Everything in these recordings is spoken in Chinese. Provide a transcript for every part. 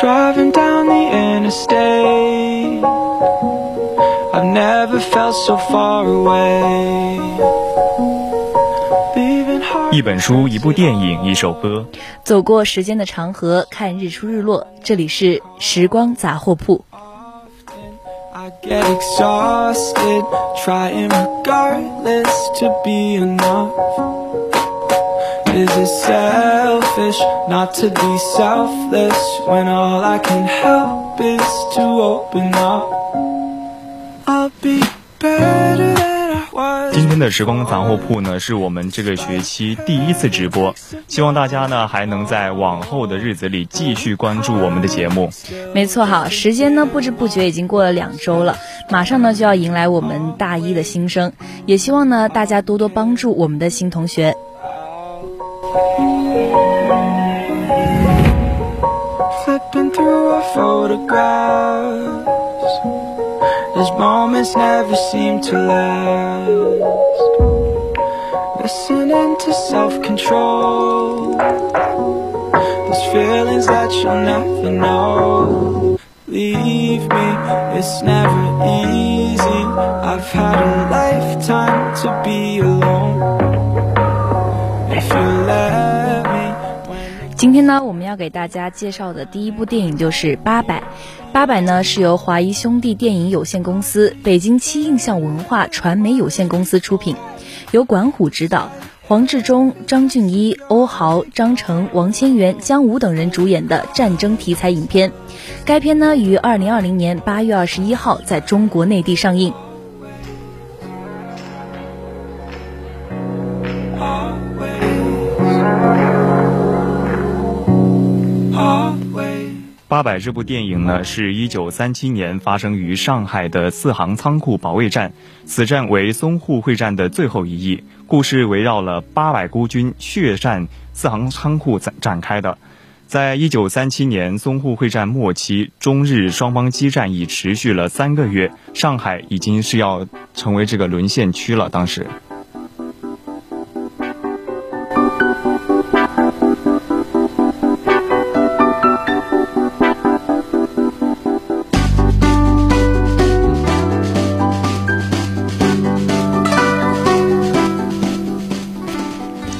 Driving down the interstate, I've never felt so far away. 一本书、一部电影、一首歌，走过时间的长河，看日出日落。这里是时光杂货铺。Get exhausted, trying regardless to be enough. Is it selfish not to be selfless when all I can help is to open up? I'll be better. 今天的时光杂货铺呢，是我们这个学期第一次直播，希望大家呢还能在往后的日子里继续关注我们的节目。没错哈，时间呢不知不觉已经过了两周了，马上呢就要迎来我们大一的新生，也希望呢大家多多帮助我们的新同学。Flipping through our photographs. Those moments never seem to last. Listening to self control. Those feelings that you'll never know. Leave me, it's never easy. I've had a lifetime to be alone. If you when 今天呢，我们要给大家介绍的第一部电影就是《八佰》。《八佰》呢是由华谊兄弟电影有限公司、北京七印象文化传媒有限公司出品，由管虎执导，黄志忠、张俊一、欧豪、张成、王千源、姜武等人主演的战争题材影片。该片呢于二零二零年八月二十一号在中国内地上映。八百这部电影呢，是一九三七年发生于上海的四行仓库保卫战，此战为淞沪会战的最后一役。故事围绕了八百孤军血战四行仓库展展开的。在一九三七年淞沪会战末期，中日双方激战已持续了三个月，上海已经是要成为这个沦陷区了。当时。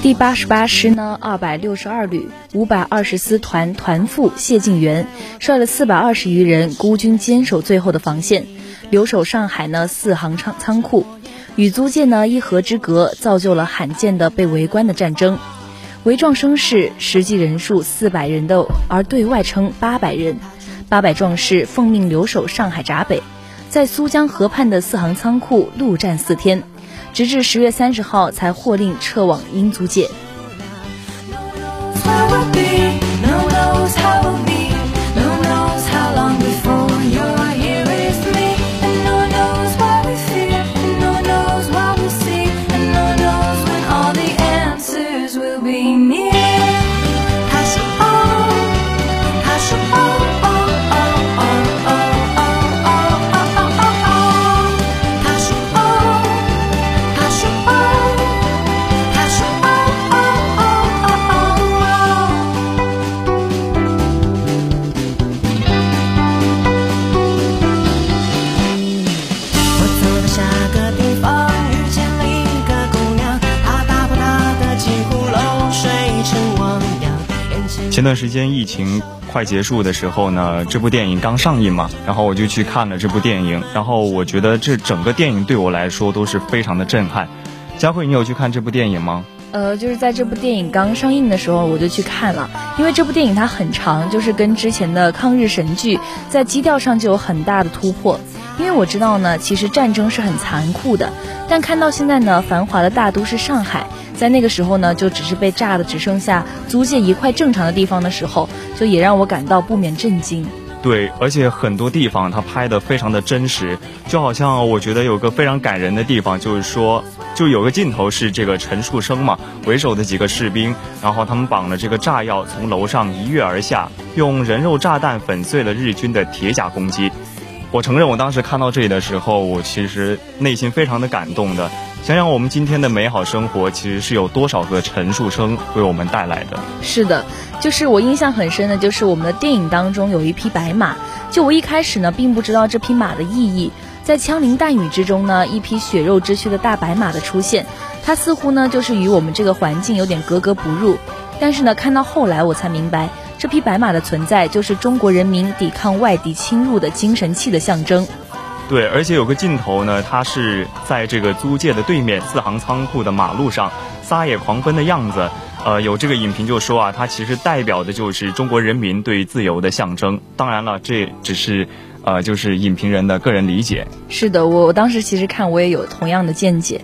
第八十八师呢，二百六十二旅五百二十师团团副谢晋元率了四百二十余人孤军坚守最后的防线，留守上海呢四行仓仓库，与租界呢一河之隔，造就了罕见的被围观的战争。围壮声势，实际人数四百人的，而对外称八百人。八百壮士奉命留守上海闸北，在苏江河畔的四行仓库陆战四天。直至十月三十号才获令撤往英租界。段时间疫情快结束的时候呢，这部电影刚上映嘛，然后我就去看了这部电影，然后我觉得这整个电影对我来说都是非常的震撼。佳慧，你有去看这部电影吗？呃，就是在这部电影刚上映的时候，我就去看了，因为这部电影它很长，就是跟之前的抗日神剧在基调上就有很大的突破。因为我知道呢，其实战争是很残酷的，但看到现在呢，繁华的大都市上海，在那个时候呢，就只是被炸的只剩下租界一块正常的地方的时候，就也让我感到不免震惊。对，而且很多地方他拍的非常的真实，就好像我觉得有个非常感人的地方，就是说，就有个镜头是这个陈树生嘛为首的几个士兵，然后他们绑了这个炸药从楼上一跃而下，用人肉炸弹粉碎了日军的铁甲攻击。我承认，我当时看到这里的时候，我其实内心非常的感动的。想想我们今天的美好生活，其实是有多少个陈述生为我们带来的。是的，就是我印象很深的，就是我们的电影当中有一匹白马。就我一开始呢，并不知道这匹马的意义，在枪林弹雨之中呢，一匹血肉之躯的大白马的出现，它似乎呢就是与我们这个环境有点格格不入。但是呢，看到后来我才明白，这匹白马的存在就是中国人民抵抗外敌侵入的精神气的象征。对，而且有个镜头呢，它是在这个租界的对面四行仓库的马路上撒野狂奔的样子。呃，有这个影评就说啊，它其实代表的就是中国人民对自由的象征。当然了，这只是呃，就是影评人的个人理解。是的，我我当时其实看我也有同样的见解。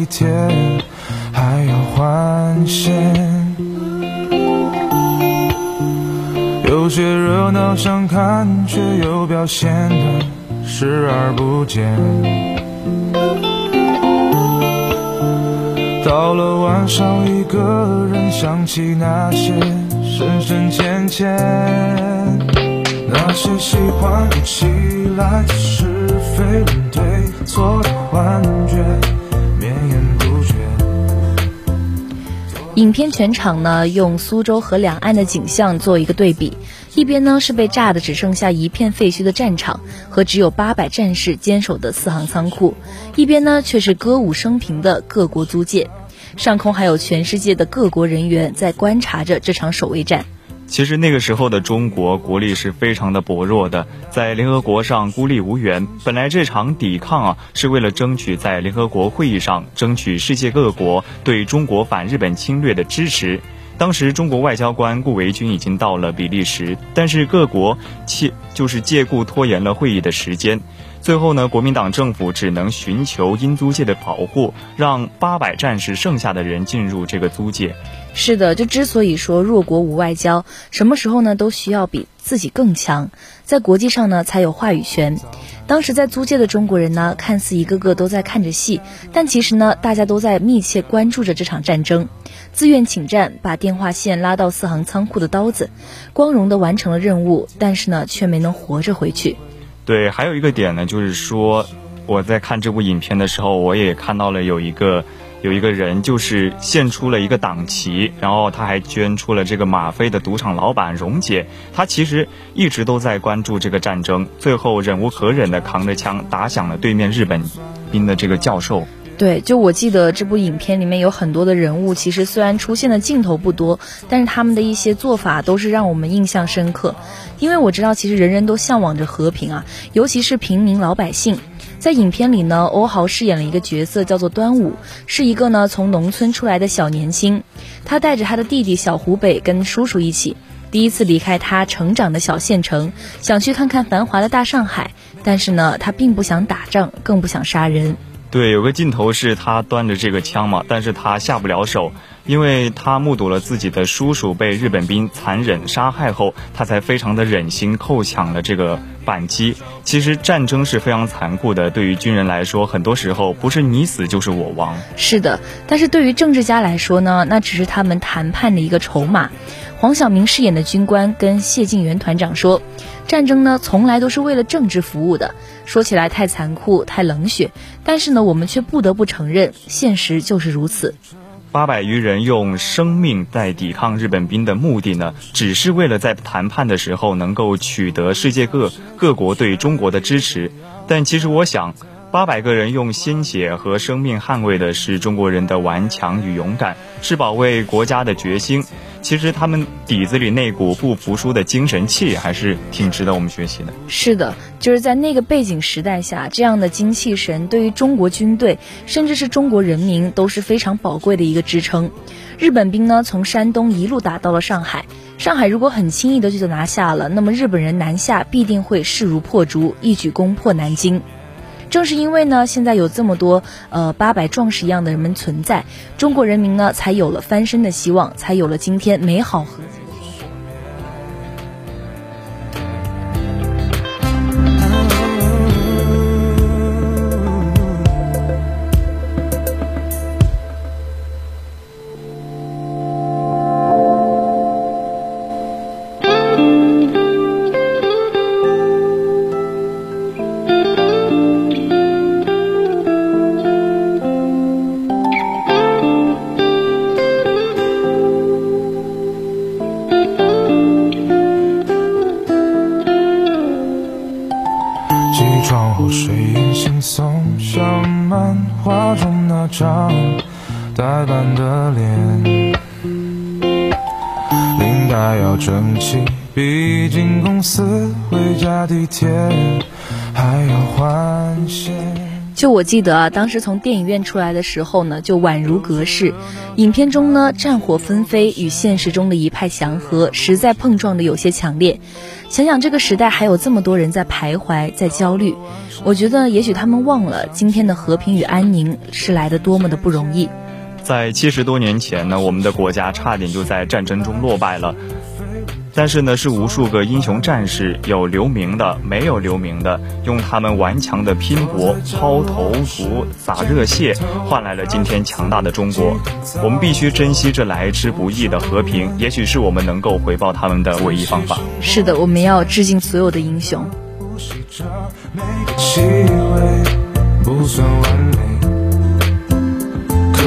地铁还要换线。有些热闹想看，却又表现得视而不见。到了晚上，一个人想起那些深深浅浅，那些喜欢起来影片全场呢用苏州河两岸的景象做一个对比，一边呢是被炸得只剩下一片废墟的战场和只有八百战士坚守的四行仓库，一边呢却是歌舞升平的各国租界，上空还有全世界的各国人员在观察着这场守卫战。其实那个时候的中国国力是非常的薄弱的，在联合国上孤立无援。本来这场抵抗啊，是为了争取在联合国会议上争取世界各国对中国反日本侵略的支持。当时中国外交官顾维钧已经到了比利时，但是各国借就是借故拖延了会议的时间。最后呢，国民党政府只能寻求英租界的保护，让八百战士剩下的人进入这个租界。是的，就之所以说弱国无外交，什么时候呢都需要比自己更强，在国际上呢才有话语权。当时在租界的中国人呢，看似一个个都在看着戏，但其实呢，大家都在密切关注着这场战争，自愿请战，把电话线拉到四行仓库的刀子，光荣地完成了任务，但是呢，却没能活着回去。对，还有一个点呢，就是说我在看这部影片的时候，我也看到了有一个有一个人，就是献出了一个党旗，然后他还捐出了这个吗啡的赌场老板荣姐，他其实一直都在关注这个战争，最后忍无可忍的扛着枪打响了对面日本兵的这个教授。对，就我记得这部影片里面有很多的人物，其实虽然出现的镜头不多，但是他们的一些做法都是让我们印象深刻。因为我知道，其实人人都向往着和平啊，尤其是平民老百姓。在影片里呢，欧豪饰演了一个角色，叫做端午，是一个呢从农村出来的小年轻，他带着他的弟弟小湖北跟叔叔一起，第一次离开他成长的小县城，想去看看繁华的大上海。但是呢，他并不想打仗，更不想杀人。对，有个镜头是他端着这个枪嘛，但是他下不了手，因为他目睹了自己的叔叔被日本兵残忍杀害后，他才非常的忍心扣抢了这个扳机。其实战争是非常残酷的，对于军人来说，很多时候不是你死就是我亡。是的，但是对于政治家来说呢，那只是他们谈判的一个筹码。黄晓明饰演的军官跟谢晋元团长说，战争呢从来都是为了政治服务的。说起来太残酷、太冷血，但是呢，我们却不得不承认，现实就是如此。八百余人用生命在抵抗日本兵的目的呢，只是为了在谈判的时候能够取得世界各各国对中国的支持。但其实我想，八百个人用鲜血和生命捍卫的是中国人的顽强与勇敢，是保卫国家的决心。其实他们底子里那股不服输的精神气还是挺值得我们学习的。是的，就是在那个背景时代下，这样的精气神对于中国军队，甚至是中国人民都是非常宝贵的一个支撑。日本兵呢，从山东一路打到了上海。上海如果很轻易的就拿下了，那么日本人南下必定会势如破竹，一举攻破南京。正是因为呢，现在有这么多呃八百壮士一样的人们存在，中国人民呢才有了翻身的希望，才有了今天美好和我记得啊，当时从电影院出来的时候呢，就宛如隔世。影片中呢，战火纷飞与现实中的一派祥和，实在碰撞的有些强烈。想想这个时代还有这么多人在徘徊，在焦虑，我觉得也许他们忘了今天的和平与安宁是来的多么的不容易。在七十多年前呢，我们的国家差点就在战争中落败了。但是呢，是无数个英雄战士，有留名的，没有留名的，用他们顽强的拼搏、抛头颅、洒热血，换来了今天强大的中国。我们必须珍惜这来之不易的和平，也许是我们能够回报他们的唯一方法。是的，我们要致敬所有的英雄。呼吸着每个气味，不算完美。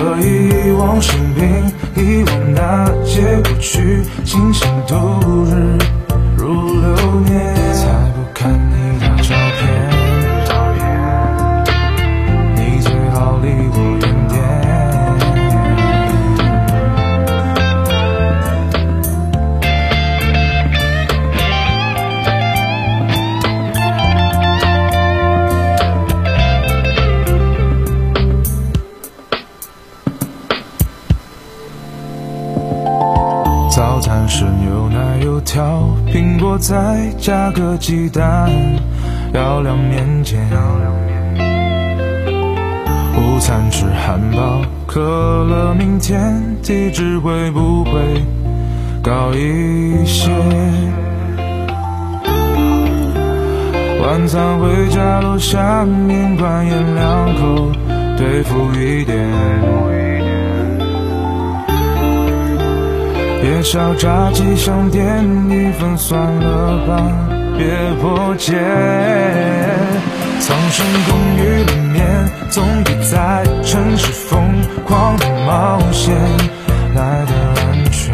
可以遗忘生病，遗忘那些过去，清醒度日如流年。加个鸡蛋，要两面煎。午餐吃汉堡，可乐，明天体脂会不会高一些？晚餐回家楼下面馆咽两口，对付一点。夜宵炸鸡想点一份，算了吧，别破戒。苍生公寓里面，总比在城市疯狂的冒险来的安全。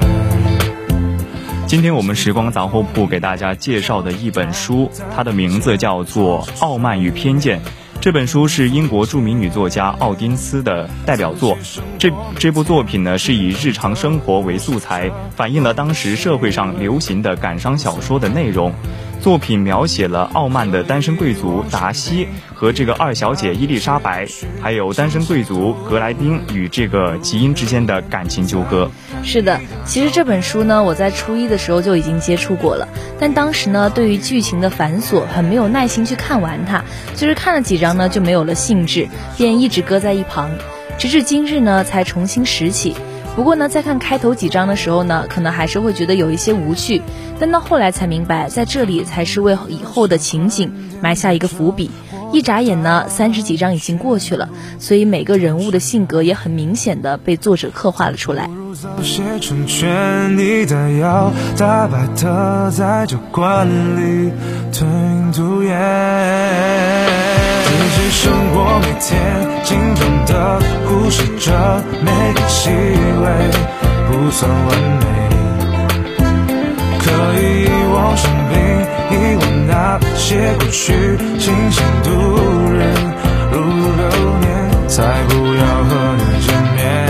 今天我们时光杂货铺给大家介绍的一本书，它的名字叫做《傲慢与偏见》。这本书是英国著名女作家奥丁斯的代表作。这这部作品呢，是以日常生活为素材，反映了当时社会上流行的感伤小说的内容。作品描写了傲慢的单身贵族达西和这个二小姐伊丽莎白，还有单身贵族格莱丁与这个吉因之间的感情纠葛。是的，其实这本书呢，我在初一的时候就已经接触过了，但当时呢，对于剧情的繁琐，很没有耐心去看完它，就是看了几章呢，就没有了兴致，便一直搁在一旁，直至今日呢，才重新拾起。不过呢，在看开头几章的时候呢，可能还是会觉得有一些无趣，但到后来才明白，在这里才是为以后的情景埋下一个伏笔。一眨眼呢，三十几章已经过去了，所以每个人物的性格也很明显的被作者刻画了出来。只是，生活每天紧张的忽视着每个细微，不算完美。可以遗忘生病，遗忘那些过去，清醒度人如流年，才不要和你见面。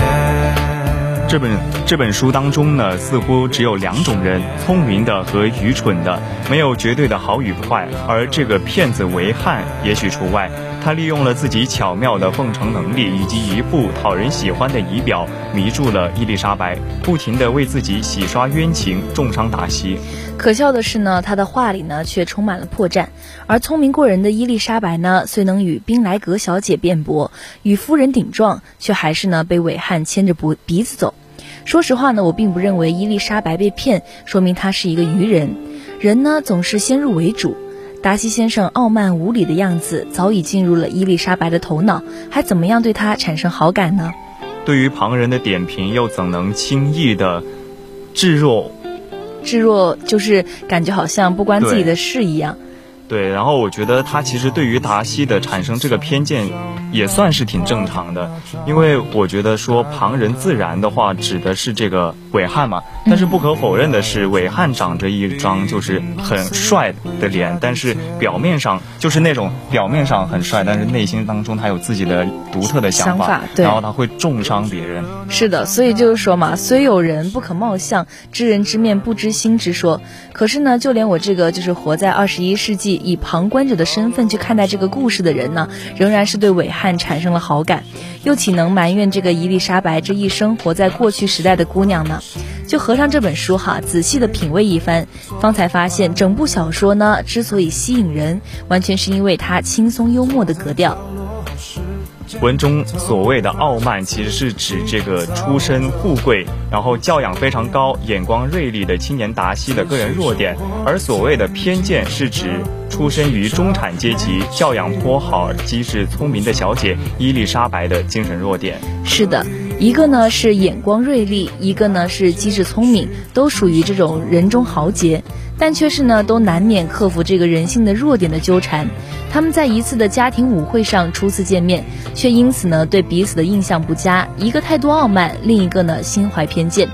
这本这本书当中呢，似乎只有两种人：聪明的和愚蠢的，没有绝对的好与坏。而这个骗子维汉也许除外，他利用了自己巧妙的奉承能力以及一副讨人喜欢的仪表，迷住了伊丽莎白，不停地为自己洗刷冤情，重伤达西。可笑的是呢，他的话里呢却充满了破绽，而聪明过人的伊丽莎白呢，虽能与宾莱格小姐辩驳，与夫人顶撞，却还是呢被韦汉牵着脖鼻子走。说实话呢，我并不认为伊丽莎白被骗，说明她是一个愚人。人呢总是先入为主。达西先生傲慢无礼的样子早已进入了伊丽莎白的头脑，还怎么样对他产生好感呢？对于旁人的点评，又怎能轻易的置若置若就是感觉好像不关自己的事一样。对，然后我觉得他其实对于达西的产生这个偏见，也算是挺正常的，因为我觉得说旁人自然的话指的是这个伟汉嘛，但是不可否认的是，伟汉长着一张就是很帅的脸，但是表面上就是那种表面上很帅，但是内心当中他有自己的独特的想法，想法对然后他会重伤别人。是的，所以就是说嘛，虽有人不可貌相，知人知面不知心之说。可是呢，就连我这个就是活在二十一世纪，以旁观者的身份去看待这个故事的人呢，仍然是对韦汉产生了好感，又岂能埋怨这个伊丽莎白这一生活在过去时代的姑娘呢？就合上这本书哈，仔细的品味一番，方才发现整部小说呢，之所以吸引人，完全是因为它轻松幽默的格调。文中所谓的傲慢，其实是指这个出身富贵，然后教养非常高、眼光锐利的青年达西的个人弱点；而所谓的偏见，是指出身于中产阶级、教养颇好、机智聪明的小姐伊丽莎白的精神弱点。是的，一个呢是眼光锐利，一个呢是机智聪明，都属于这种人中豪杰，但却是呢都难免克服这个人性的弱点的纠缠。他们在一次的家庭舞会上初次见面，却因此呢对彼此的印象不佳，一个态度傲慢，另一个呢心怀偏见。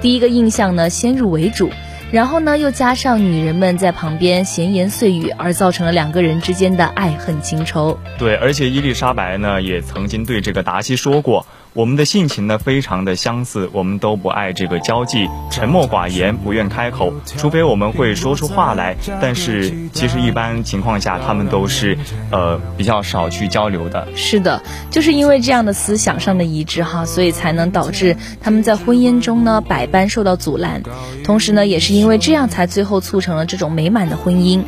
第一个印象呢先入为主。然后呢，又加上女人们在旁边闲言碎语，而造成了两个人之间的爱恨情仇。对，而且伊丽莎白呢，也曾经对这个达西说过，我们的性情呢非常的相似，我们都不爱这个交际，沉默寡言，不愿开口，除非我们会说出话来。但是其实一般情况下，他们都是呃比较少去交流的。是的，就是因为这样的思想上的一致哈，所以才能导致他们在婚姻中呢百般受到阻拦。同时呢，也是因为这样才最后促成了这种美满的婚姻。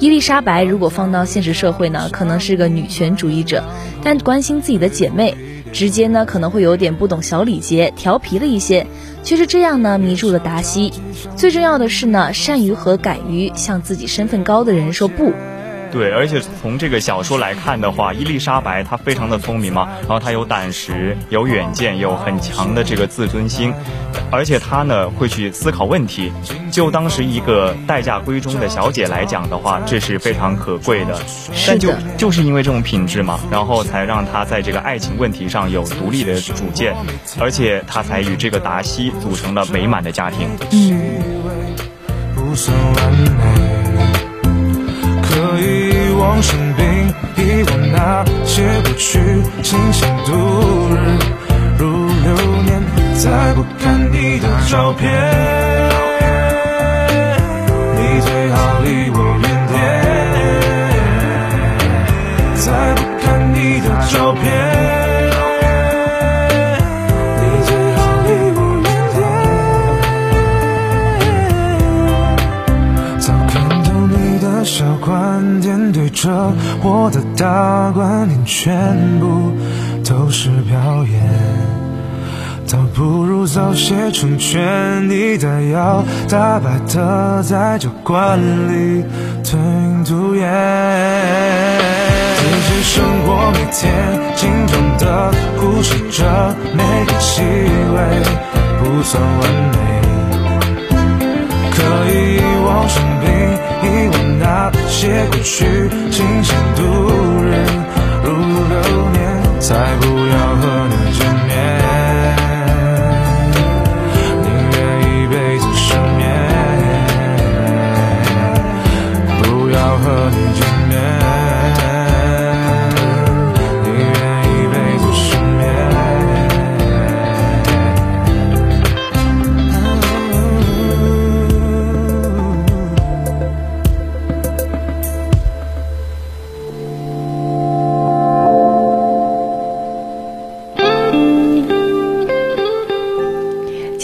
伊丽莎白如果放到现实社会呢，可能是个女权主义者，但关心自己的姐妹，直接呢可能会有点不懂小礼节，调皮了一些，却是这样呢迷住了达西。最重要的是呢，善于和敢于向自己身份高的人说不。对，而且从这个小说来看的话，伊丽莎白她非常的聪明嘛，然后她有胆识、有远见、有很强的这个自尊心，而且她呢会去思考问题。就当时一个待嫁闺中的小姐来讲的话，这是非常可贵的。是但就的就是因为这种品质嘛，然后才让她在这个爱情问题上有独立的主见，而且她才与这个达西组成了美满的家庭。嗯，不算完美，可以遗忘生病，遗忘那些过去，清醒度日如流年，再不看你的照片，你最好离我我的大观念，全部都是表演。倒不如早些成全你的要大白的在酒馆里吞云吐烟。自己生活每天紧张的故事着每个气味，不算完美。可以遗忘生病，遗忘那写过去，清醒度日如流年，才不要和你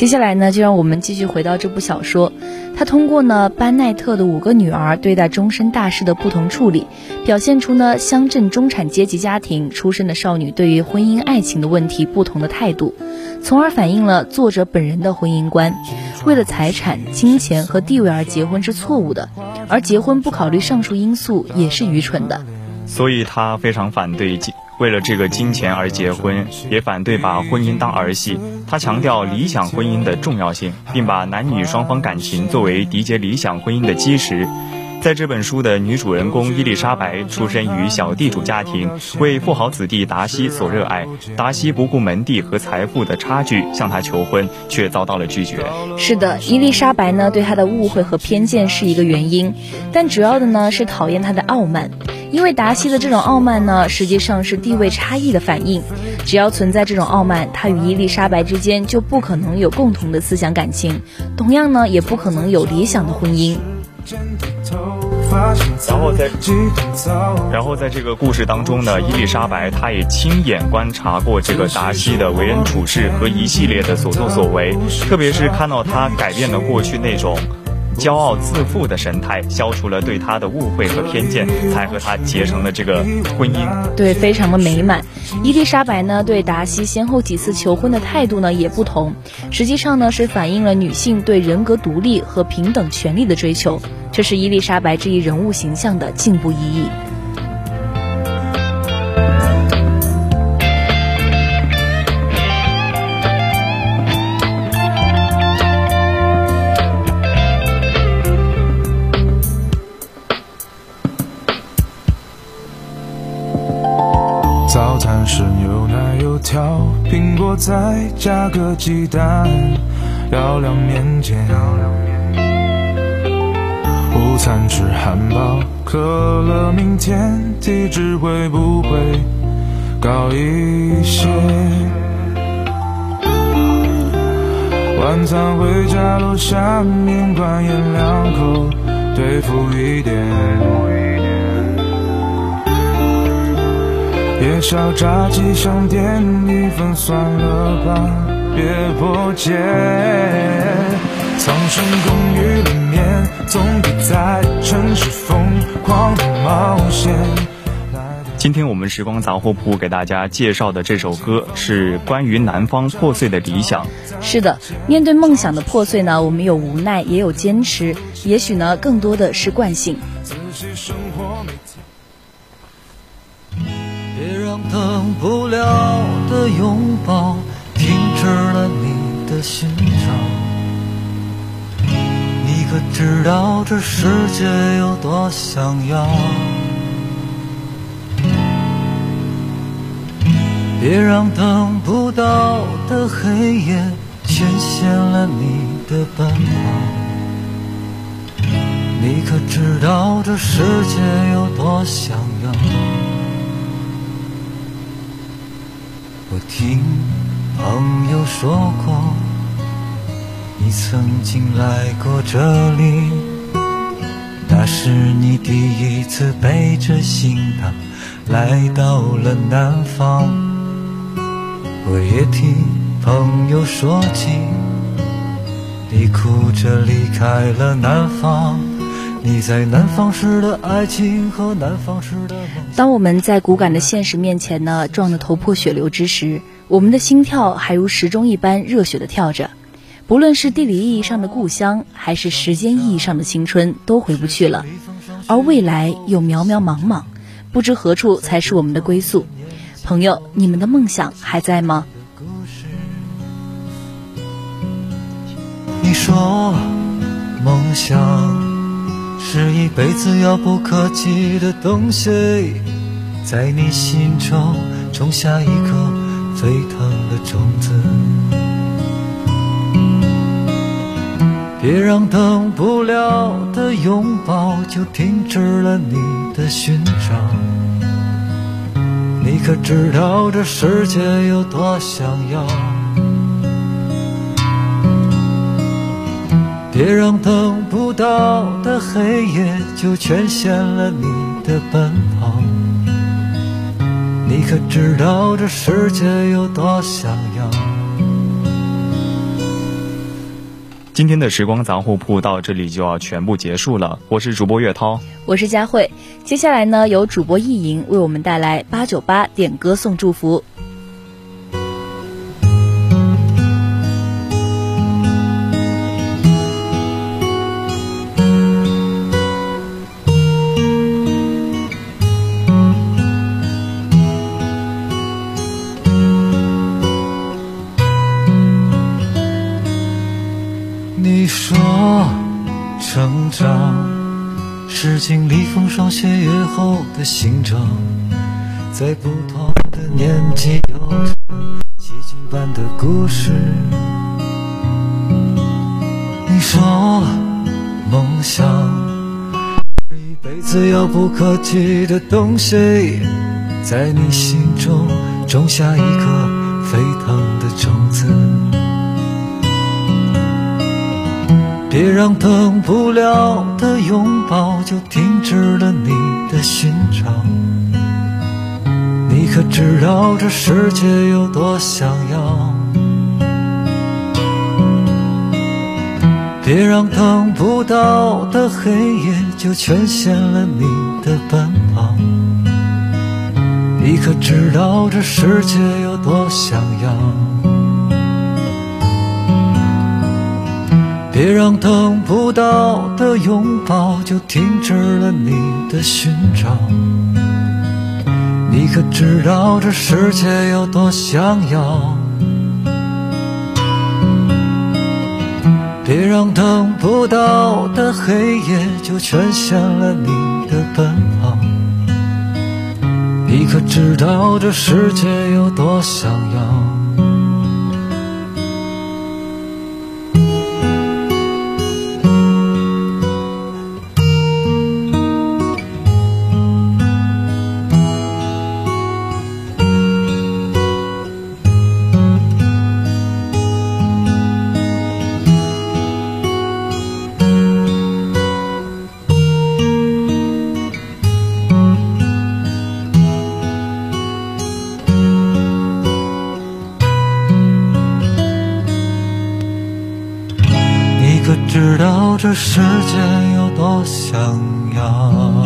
接下来呢，就让我们继续回到这部小说。他通过呢班奈特的五个女儿对待终身大事的不同处理，表现出呢乡镇中产阶级家庭出身的少女对于婚姻爱情的问题不同的态度，从而反映了作者本人的婚姻观。为了财产、金钱和地位而结婚是错误的，而结婚不考虑上述因素也是愚蠢的。所以他非常反对为了这个金钱而结婚，也反对把婚姻当儿戏。他强调理想婚姻的重要性，并把男女双方感情作为缔结理想婚姻的基石。在这本书的女主人公伊丽莎白出身于小地主家庭，为富豪子弟达西所热爱。达西不顾门第和财富的差距向她求婚，却遭到了拒绝。是的，伊丽莎白呢对他的误会和偏见是一个原因，但主要的呢是讨厌他的傲慢。因为达西的这种傲慢呢，实际上是地位差异的反应。只要存在这种傲慢，他与伊丽莎白之间就不可能有共同的思想感情，同样呢，也不可能有理想的婚姻。然后在然后在这个故事当中呢，伊丽莎白她也亲眼观察过这个达西的为人处事和一系列的所作所为，特别是看到他改变了过去那种。骄傲自负的神态，消除了对他的误会和偏见，才和他结成了这个婚姻。对，非常的美满。伊丽莎白呢，对达西先后几次求婚的态度呢也不同，实际上呢是反映了女性对人格独立和平等权利的追求，这是伊丽莎白这一人物形象的进步意义。再加个鸡蛋，要两面煎。午餐吃汉堡，可乐，明天体脂会不会高一些？晚餐回家楼下面馆咽两口，对付一点。夜宵炸鸡想点一份算了吧，别破戒。苍生公寓里面，总比在城市疯狂的冒险。今天我们时光杂货铺给大家介绍的这首歌是关于南方破碎的理想。是的，面对梦想的破碎呢，我们有无奈，也有坚持，也许呢，更多的是惯性。仔细生活没别让等不了的拥抱停止了你的寻找。你可知道这世界有多想要？别让等不到的黑夜牵线了你的奔跑。你可知道这世界有多想我听朋友说过，你曾经来过这里，那是你第一次背着行囊来到了南方。我也听朋友说起，你哭着离开了南方。你在南方时的爱情和南方时的梦。当我们在骨感的现实面前呢，撞得头破血流之时，我们的心跳还如时钟一般热血的跳着。不论是地理意义上的故乡，还是时间意义上的青春，都回不去了。而未来又渺渺茫茫，不知何处才是我们的归宿。朋友，你们的梦想还在吗？你说，梦想是一辈子遥不可及的东西，在你心中种下一颗沸腾的种子。别让等不了的拥抱就停止了你的寻找。你可知道这世界有多想要？别让等不到的黑夜就全限了你的奔跑。你可知道这世界有多想要？今天的时光杂货铺到这里就要全部结束了。我是主播岳涛，我是佳慧。接下来呢，由主播意莹为我们带来八九八点歌送祝福。不可及的东西，在你心中种下一颗沸腾的种子。别让等不了的拥抱就停止了你的寻找。你可知道这世界有多想要？别让等不到的黑夜就全陷了你的奔跑。你可知道这世界有多想要？别让等不到的拥抱就停止了你的寻找。你可知道这世界有多想要？别让等不到的黑夜就全陷了你的奔跑。你可知道这世界有多想要？这世界有多想要？